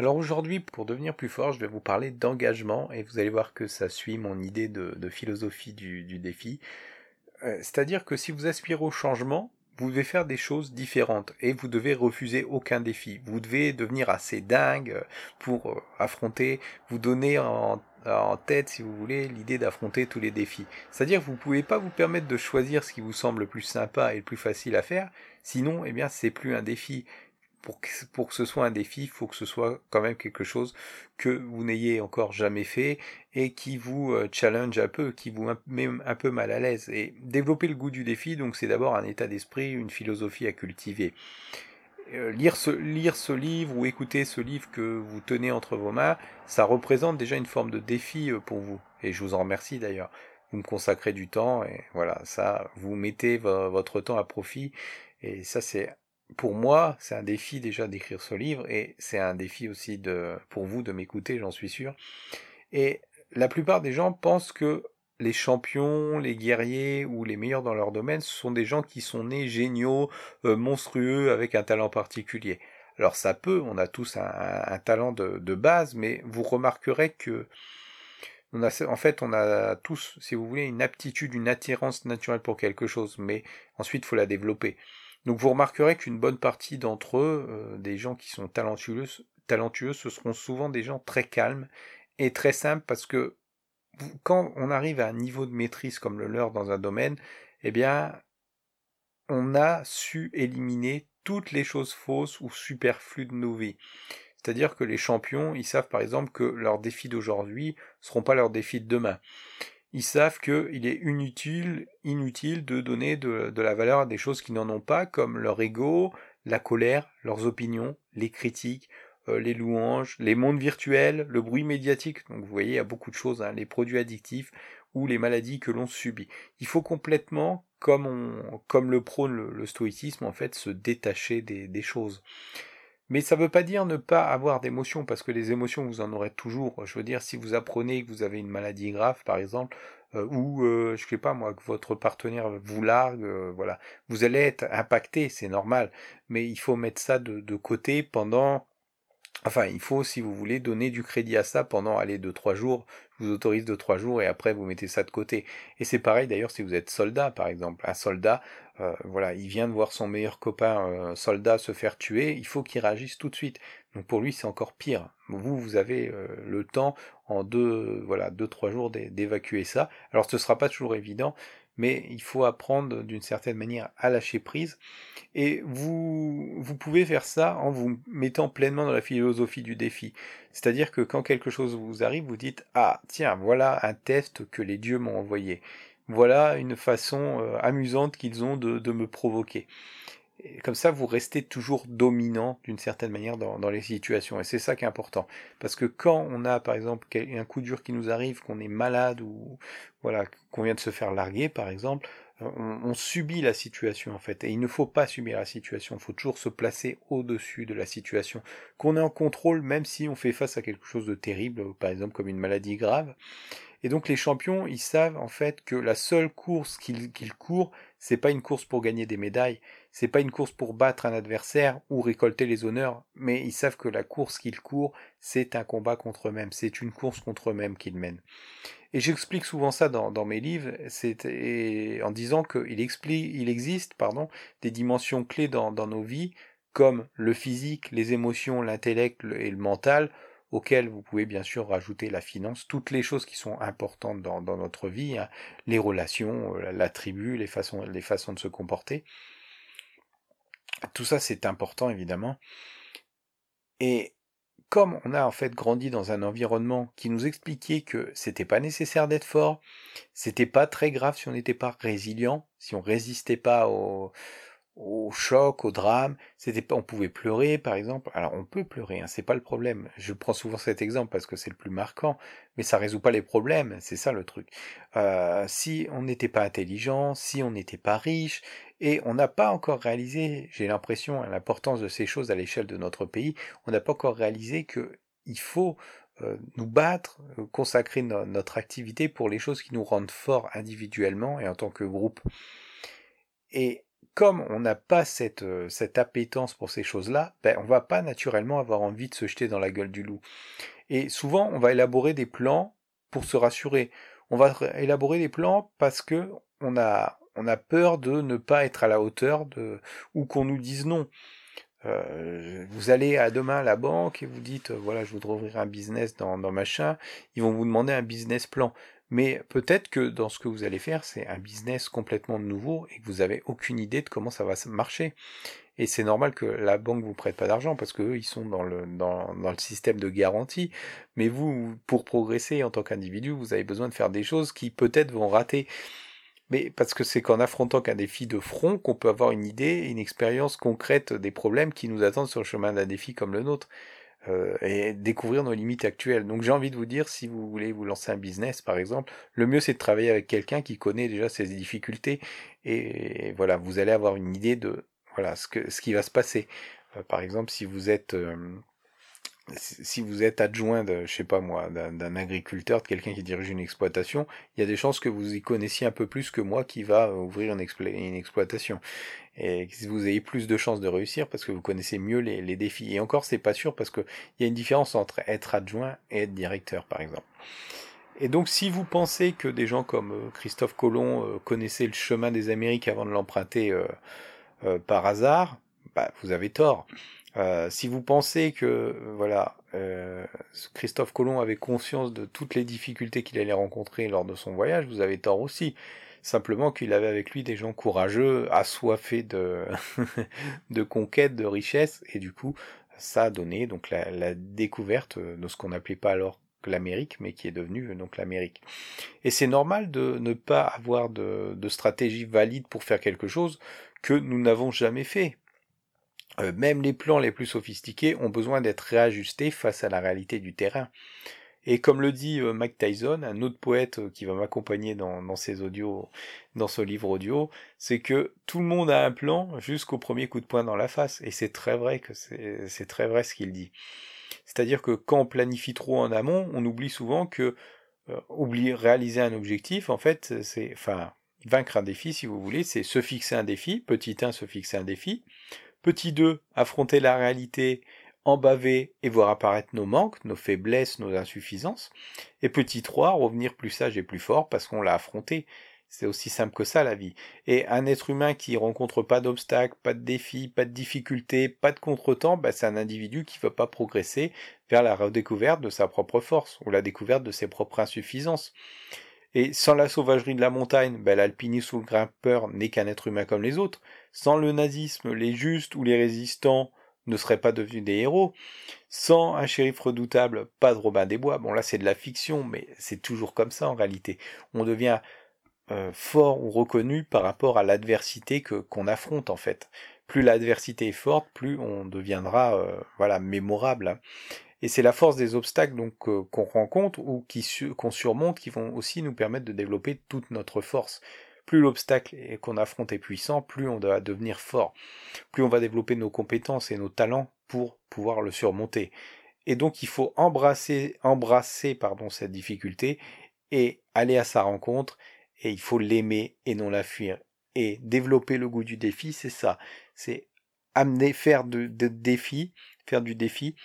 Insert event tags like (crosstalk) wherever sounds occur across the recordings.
Alors aujourd'hui, pour devenir plus fort, je vais vous parler d'engagement et vous allez voir que ça suit mon idée de, philosophie du, défi. Euh, c'est-à-dire que si vous aspirez au changement, vous devez faire des choses différentes et vous devez refuser aucun défi. Vous devez devenir assez dingue pour euh, affronter, vous donner en, tête, si vous voulez, l'idée d'affronter tous les défis. C'est-à-dire que vous ne pouvez pas vous permettre de choisir ce qui vous semble le plus sympa et le plus facile à faire, sinon, eh bien, c'est plus un défi pour que, pour que ce soit un défi, il faut que ce soit quand même quelque chose que vous n'ayez encore jamais fait et qui vous euh, challenge un peu, qui vous met un peu mal à l'aise. Et développer le goût du défi, donc c'est d'abord un état d'esprit, une philosophie à cultiver. Euh, lire, ce, lire ce livre ou écouter ce livre que vous tenez entre vos mains, ça représente déjà une forme de défi euh, pour vous. Et je vous en remercie d'ailleurs. Vous me consacrez du temps et voilà, ça, vous mettez votre temps à profit et ça c'est pour moi, c'est un défi déjà d'écrire ce livre et c'est un défi aussi pour vous de m'écouter, j'en suis sûr. Et la plupart des gens pensent que les champions, les guerriers ou les meilleurs dans leur domaine, ce sont des gens qui sont nés géniaux, euh, monstrueux, avec un talent particulier. Alors ça peut, on a tous un, talent de, de, base, mais vous remarquerez que on a, en fait, on a tous, si vous voulez, une aptitude, une attirance naturelle pour quelque chose, mais ensuite, il faut la développer. Donc vous remarquerez qu'une bonne partie d'entre eux, euh, des gens qui sont talentueux, talentueux, ce seront souvent des gens très calmes et très simples parce que quand on arrive à un niveau de maîtrise comme le leur dans un domaine, eh bien, on a su éliminer toutes les choses fausses ou superflues de nos vies. C'est-à-dire que les champions, ils savent par exemple que leurs défis d'aujourd'hui ne seront pas leurs défis de demain ils savent qu'il est inutile, inutile de donner de, la valeur à des choses qui n'en ont pas, comme leur ego, la colère, leurs opinions, les critiques, euh, les louanges, les mondes virtuels, le bruit médiatique. Donc vous voyez, il y a beaucoup de choses, hein, les produits addictifs ou les maladies que l'on subit. Il faut complètement, comme, on, comme le prône le, stoïcisme, en fait, se détacher des, des choses. Mais ça ne veut pas dire ne pas avoir d'émotions, parce que les émotions, vous en aurez toujours. Je veux dire, si vous apprenez que vous avez une maladie grave, par exemple, euh, ou euh, je sais pas moi, que votre partenaire vous largue, euh, voilà, vous allez être impacté, c'est normal. Mais il faut mettre ça de, de, côté pendant Enfin, il faut, si vous voulez, donner du crédit à ça pendant, allez, deux, trois jours. Je vous autorise deux, trois jours et après vous mettez ça de côté. Et c'est pareil d'ailleurs si vous êtes soldat, par exemple. Un soldat, euh, voilà, il vient de voir son meilleur copain euh, soldat se faire tuer, il faut qu'il réagisse tout de suite. Donc pour lui, c'est encore pire. Vous, vous avez euh, le temps en deux, voilà, deux, trois jours d'évacuer ça. Alors ce ne sera pas toujours évident, mais il faut apprendre d'une certaine manière à lâcher prise. Et vous, vous pouvez faire ça en vous mettant pleinement dans la philosophie du défi. C'est-à-dire que quand quelque chose vous arrive, vous dites Ah, tiens, voilà un test que les dieux m'ont envoyé. Voilà une façon euh, amusante qu'ils ont de me provoquer comme ça, vous restez toujours dominant d'une certaine manière dans, les situations. Et c'est ça qui est important. Parce que quand on a, par exemple, un coup dur qui nous arrive, qu'on est malade ou voilà, qu'on vient de se faire larguer, par exemple, euh, on, subit la situation en fait. Et il ne faut pas subir la situation. Il faut toujours se placer au-dessus de la situation. Qu'on est en contrôle, même si on fait face à quelque chose de terrible, par exemple comme une maladie grave. Et donc les champions, ils savent en fait que la seule course qu'ils courent, c'est pas une course pour gagner des médailles, c'est pas une course pour battre un adversaire ou récolter les honneurs, mais ils savent que la course qu'ils courent, c'est un combat contre eux-mêmes, c'est une course contre eux-mêmes qu'ils mènent. Et j'explique souvent ça dans, mes livres, c'est en disant qu'il il existe pardon, des dimensions clés dans, dans nos vies, comme le physique, les émotions, l'intellect et le mental, auxquels vous pouvez bien sûr rajouter la finance, toutes les choses qui sont importantes dans, notre vie, hein, les relations, euh, la, tribu, les façons, les façons de se comporter. Tout ça c'est important évidemment. Et comme on a en fait grandi dans un environnement qui nous expliquait que c'était pas nécessaire d'être fort, c'était pas très grave si on n'était pas résilient, si on résistait pas au, au choc, au drame. C'était pas, on pouvait pleurer, par exemple. Alors on peut pleurer, hein, c'est pas le problème. Je prends souvent cet exemple parce que c'est le plus marquant, mais ça résout pas les problèmes. C'est ça le truc. Euh, si on n'était pas intelligent, si on n'était pas riche, et on n'a pas encore réalisé, j'ai l'impression, l'importance de ces choses à l'échelle de notre pays, on n'a pas encore réalisé que il faut euh, nous battre, euh, consacrer notre activité pour les choses qui nous rendent forts individuellement et en tant que groupe. Et comme on n'a pas cette, euh, cette appétence pour ces choses-là, ben, on va pas naturellement avoir envie de se jeter dans la gueule du loup. Et souvent, on va élaborer des plans pour se rassurer. On va élaborer des plans parce que on a, on a peur de ne pas être à la hauteur de, ou qu'on nous dise non. Euh, vous allez à demain à la banque et vous dites voilà je voudrais ouvrir un business dans, dans machin, ils vont vous demander un business plan. Mais peut-être que dans ce que vous allez faire, c'est un business complètement nouveau et que vous avez aucune idée de comment ça va marcher. Et c'est normal que la banque vous prête pas d'argent parce qu'eux, ils sont dans le, dans, dans, le système de garantie. Mais vous, pour progresser en tant qu'individu, vous avez besoin de faire des choses qui peut-être vont rater. Mais parce que c'est qu'en affrontant qu'un défi de front qu'on peut avoir une idée, une expérience concrète des problèmes qui nous attendent sur le chemin d'un défi comme le nôtre. Euh, et découvrir nos limites actuelles. Donc j'ai envie de vous dire, si vous voulez vous lancer un business par exemple, le mieux c'est de travailler avec quelqu'un qui connaît déjà ses difficultés et voilà, vous allez avoir une idée de voilà ce, que, ce qui va se passer. Euh, par exemple, si vous êtes euh, si vous êtes adjoint de, je sais pas moi, d'un agriculteur, de quelqu'un qui dirige une exploitation, il y a des chances que vous y connaissiez un peu plus que moi qui va ouvrir une, une exploitation. Et que vous ayez plus de chances de réussir parce que vous connaissez mieux les, défis. Et encore, c'est pas sûr parce qu'il y a une différence entre être adjoint et être directeur, par exemple. Et donc, si vous pensez que des gens comme euh, Christophe Colomb euh, connaissaient le chemin des Amériques avant de l'emprunter euh, par hasard, bah, vous avez tort. Si vous pensez que voilà, Christophe Colomb avait conscience de toutes les difficultés qu'il allait rencontrer lors de son voyage, vous avez tort aussi. Simplement qu'il avait avec lui des gens courageux, assoiffés de, (laughs) de conquête, de richesse, et du coup, ça a donné donc la, découverte de ce qu'on n'appelait pas alors l'Amérique, mais qui est devenue donc l'Amérique. Et c'est normal de ne pas avoir de, de stratégie valide pour faire quelque chose que nous n'avons jamais fait. Euh, même les plans les plus sophistiqués ont besoin d'être réajustés face à la réalité du terrain. Et comme le dit euh, Mike Tyson, un autre poète euh, qui va m'accompagner dans, ses audios, dans ce livre audio, c'est que tout le monde a un plan jusqu'au premier coup de poing dans la face. Et c'est très vrai que c'est très vrai ce qu'il dit. C'est-à-dire que quand on planifie trop en amont, on oublie souvent que oublier réaliser un objectif, en fait, c'est, enfin, vaincre un défi, si vous voulez, c'est se fixer un défi, petit 1, se fixer un défi, Petit 2, affronter la réalité, en baver et voir apparaître nos manques, nos faiblesses, nos insuffisances. Et petit 3, revenir plus sage et plus fort parce qu'on l'a affronté. C'est aussi simple que ça la vie. Et un être humain qui rencontre pas d'obstacles, pas de défis, pas de difficultés, pas de contretemps, bah c'est un individu qui ne veut pas progresser vers la redécouverte de sa propre force ou la découverte de ses propres insuffisances. Et sans la sauvagerie de la montagne, ben, l'alpiniste ou le grimpeur n'est qu'un être humain comme les autres. Sans le nazisme, les justes ou les résistants ne seraient pas devenus des héros. Sans un shérif redoutable, pas de Robin des Bois. Bon là c'est de la fiction, mais c'est toujours comme ça en réalité. On devient euh, fort ou reconnu par rapport à l'adversité qu'on affronte en fait. Plus l'adversité est forte, plus on deviendra euh, voilà mémorable. Hein. Et c'est la force des obstacles qu'on rencontre ou qu'on surmonte qui vont aussi nous permettre de développer toute notre force. Plus l'obstacle qu'on affronte est puissant, plus on doit devenir fort, plus on va développer nos compétences et nos talents pour pouvoir le surmonter. Et donc il faut embrasser, embrasser pardon, cette difficulté et aller à sa rencontre et il faut l'aimer et non la fuir. Et développer le goût du défi, c'est ça. C'est amener, faire de, de défi, faire du défi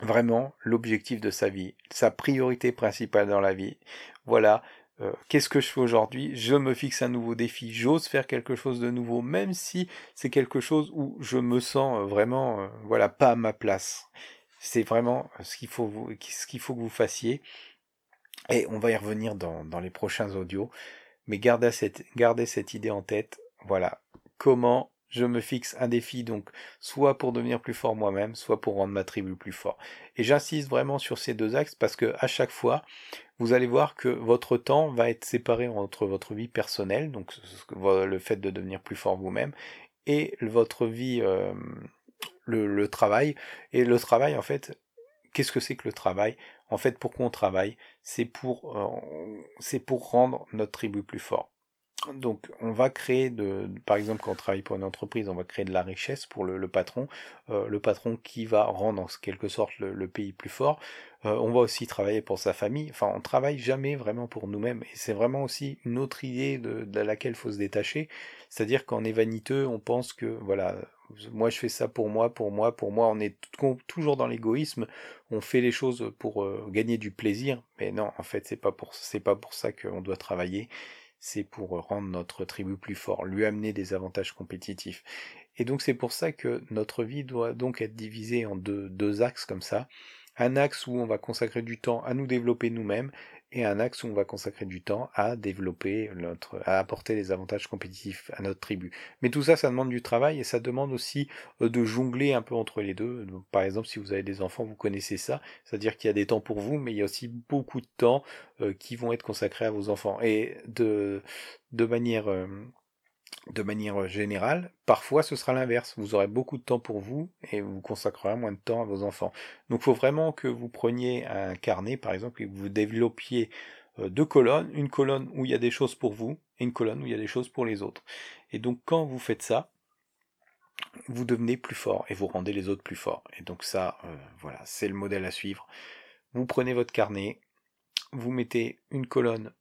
vraiment l'objectif de sa vie, sa priorité principale dans la vie. Voilà, euh, qu'est-ce que je fais aujourd'hui? Je me fixe un nouveau défi, j'ose faire quelque chose de nouveau, même si c'est quelque chose où je me sens euh, vraiment, euh, voilà, pas à ma place. C'est vraiment ce qu'il faut, faut que vous fassiez. Et on va y revenir dans, dans les prochains audios. Mais gardez cette, gardez cette idée en tête. Voilà, comment je me fixe un défi donc soit pour devenir plus fort moi-même, soit pour rendre ma tribu plus fort. Et j'insiste vraiment sur ces deux axes parce que à chaque fois, vous allez voir que votre temps va être séparé entre votre vie personnelle, donc le fait de devenir plus fort vous-même, et votre vie, euh, le, travail. Et le travail, en fait, qu'est-ce que c'est que le travail? En fait, pourquoi on travaille C'est pour, euh, c'est pour rendre notre tribu plus fort. Donc, on va créer, de, par exemple, quand on travaille pour une entreprise, on va créer de la richesse pour le, patron, euh, le patron qui va rendre en quelque sorte le, pays plus fort. Euh, on va aussi travailler pour sa famille. Enfin, on travaille jamais vraiment pour nous-mêmes. Et c'est vraiment aussi une autre idée de, laquelle faut se détacher. C'est-à-dire qu'en est vaniteux, on pense que, voilà, moi je fais ça pour moi, pour moi, pour moi. On est toujours dans l'égoïsme. On fait les choses pour euh, gagner du plaisir. Mais non, en fait, c'est pas pour, c'est pas pour ça qu'on doit travailler c'est pour rendre notre tribu plus fort, lui amener des avantages compétitifs. Et donc c'est pour ça que notre vie doit donc être divisée en deux, deux axes comme ça. Un axe où on va consacrer du temps à nous développer nous-mêmes et un axe où on va consacrer du temps à développer notre, à apporter des avantages compétitifs à notre tribu. Mais tout ça, ça demande du travail et ça demande aussi euh, de jongler un peu entre les deux. par exemple, si vous avez des enfants, vous connaissez ça, c'est-à-dire qu'il y a des temps pour vous, mais il y a aussi beaucoup de temps euh, qui vont être consacrés à vos enfants. Et de, de manière euh, de manière générale, parfois ce sera l'inverse. Vous aurez beaucoup de temps pour vous et vous consacrerez moins de temps à vos enfants. Donc il faut vraiment que vous preniez un carnet, par exemple, et que vous développiez euh, deux colonnes, une colonne où il y a des choses pour vous et une colonne où il y a des choses pour les autres. Et donc quand vous faites ça, vous devenez plus fort et vous rendez les autres plus forts. Et donc ça, euh, voilà, c'est le modèle à suivre. Vous prenez votre carnet, vous mettez une colonne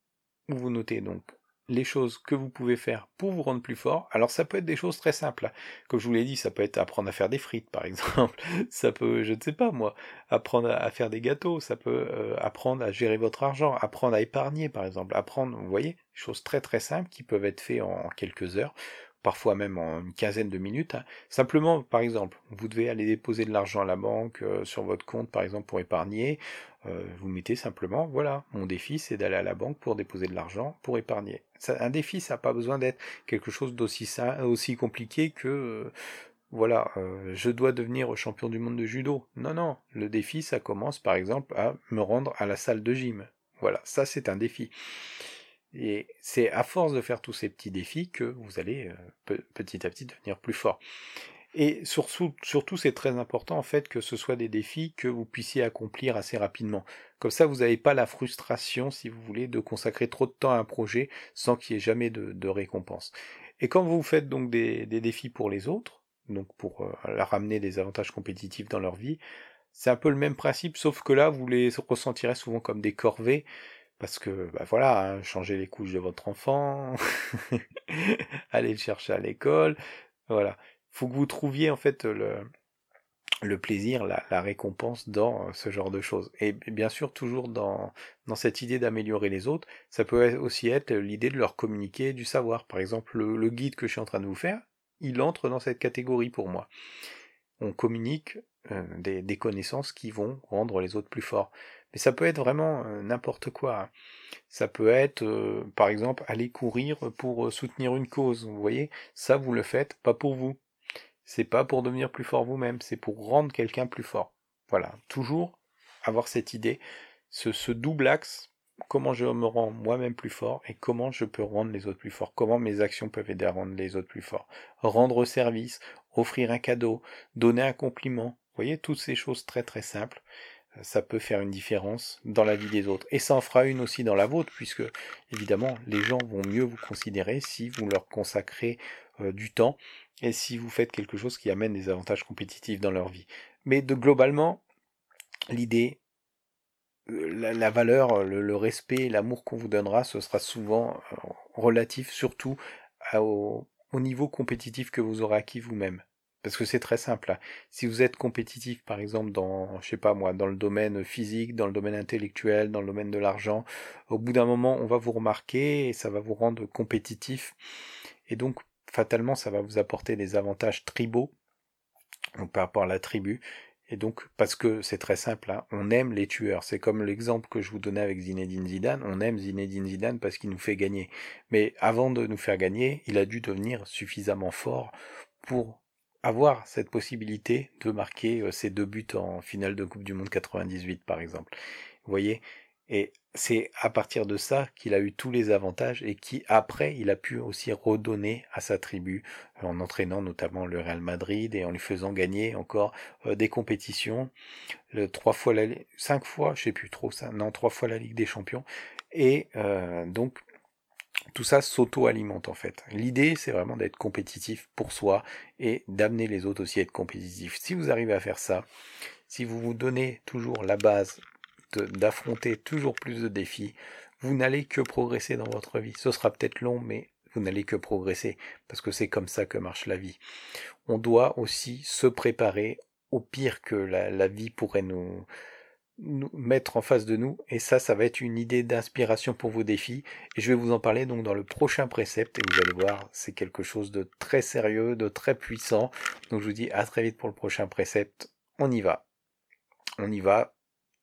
où vous notez donc les choses que vous pouvez faire pour vous rendre plus fort. Alors ça peut être des choses très simples. Comme je vous l'ai dit, ça peut être apprendre à faire des frites par (laughs) exemple. ça peut, je ne sais pas moi, apprendre à faire des gâteaux. Ça peut euh, apprendre à gérer votre argent, apprendre à épargner par exemple. Apprendre, vous voyez, des choses très très simples qui peuvent être faites en quelques heures parfois même en une quinzaine de minutes. Hein. Simplement, par exemple, vous devez aller déposer de l'argent à la banque euh, sur votre compte, par exemple, pour épargner. Euh, vous mettez simplement, voilà, mon défi, c'est d'aller à la banque pour déposer de l'argent, pour épargner. un défi, ça n'a pas besoin d'être quelque chose d'aussi aussi compliqué que, euh, voilà, je dois devenir champion du monde de judo. Non, non, le défi, ça commence, par exemple, à me rendre à la salle de gym. Voilà, ça, c'est un défi. Et c'est à force de faire tous ces petits défis que vous allez euh, petit à petit devenir plus fort. Et surtout, c'est très important en fait que ce soit des défis que vous puissiez accomplir assez rapidement. Comme ça, vous n'avez pas la frustration, si vous voulez, de consacrer trop de temps à un projet sans qu'il y ait jamais de, récompense. Et quand vous faites donc des, défis pour les autres, donc pour euh, leur ramener des avantages compétitifs dans leur vie, c'est un peu le même principe, sauf que là, vous les ressentirez souvent comme des corvées parce que, bah voilà, hein, changer les couches de votre enfant, (laughs) aller le chercher à l'école, voilà. Faut que vous trouviez en fait le, plaisir, la, récompense dans ce genre de choses. Et bien sûr, toujours dans, cette idée d'améliorer les autres, ça peut aussi être l'idée de leur communiquer du savoir. Par exemple, le, guide que je suis en train de vous faire, il entre dans cette catégorie pour moi. On communique euh, des, connaissances qui vont rendre les autres plus forts. Mais ça peut être vraiment euh, n'importe quoi. Hein. Ça peut être, euh, par exemple, aller courir pour euh, soutenir une cause. Vous voyez, ça vous le faites pas pour vous. C'est pas pour devenir plus fort vous-même, c'est pour rendre quelqu'un plus fort. Voilà, toujours avoir cette idée, ce, ce double axe, comment je me rends moi-même plus fort et comment je peux rendre les autres plus forts, comment mes actions peuvent aider à rendre les autres plus forts. Rendre service, offrir un cadeau, donner un compliment, vous voyez, toutes ces choses très très simples ça peut faire une différence dans la vie des autres. Et ça en fera une aussi dans la vôtre, puisque évidemment, les gens vont mieux vous considérer si vous leur consacrez euh, du temps et si vous faites quelque chose qui amène des avantages compétitifs dans leur vie. Mais de globalement, l'idée, euh, la, valeur, le, respect, l'amour qu'on vous donnera, ce sera souvent euh, relatif, surtout au niveau compétitif que vous aurez acquis vous-même. Parce que c'est très simple. Hein. Si vous êtes compétitif, par exemple, dans, je sais pas moi, dans le domaine physique, dans le domaine intellectuel, dans le domaine de l'argent, au bout d'un moment, on va vous remarquer et ça va vous rendre compétitif. Et donc, fatalement, ça va vous apporter des avantages tribaux, par rapport à la tribu. Et donc, parce que c'est très simple, hein, on aime les tueurs. C'est comme l'exemple que je vous donnais avec Zinedine Zidane. On aime Zinedine Zidane parce qu'il nous fait gagner. Mais avant de nous faire gagner, il a dû devenir suffisamment fort pour avoir cette possibilité de marquer euh, ses deux buts en finale de Coupe du Monde 98 par exemple. Vous voyez? Et c'est à partir de ça qu'il a eu tous les avantages et qui après il a pu aussi redonner à sa tribu euh, en entraînant notamment le Real Madrid et en lui faisant gagner encore euh, des compétitions, trois fois la, cinq fois, je sais plus trop ça, non trois fois la Ligue des Champions. Et donc tout ça s'auto-alimente en fait. L'idée, c'est vraiment d'être compétitif pour soi et d'amener les autres aussi à être compétitifs. Si vous arrivez à faire ça, si vous vous donnez toujours la base d'affronter toujours plus de défis, vous n'allez que progresser dans votre vie. Ce sera peut-être long, mais vous n'allez que progresser, parce que c'est comme ça que marche la vie. On doit aussi se préparer au pire que la, vie pourrait nous, nous mettre en face de nous. Et ça, ça va être une idée d'inspiration pour vos défis. Et je vais vous en parler donc dans le prochain précepte. Et vous allez voir, c'est quelque chose de très sérieux, de très puissant. Donc je vous dis à très vite pour le prochain précepte. On y va. On y va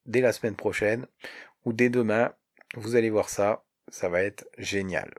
dès la semaine prochaine ou dès demain. Vous allez voir ça. Ça va être génial.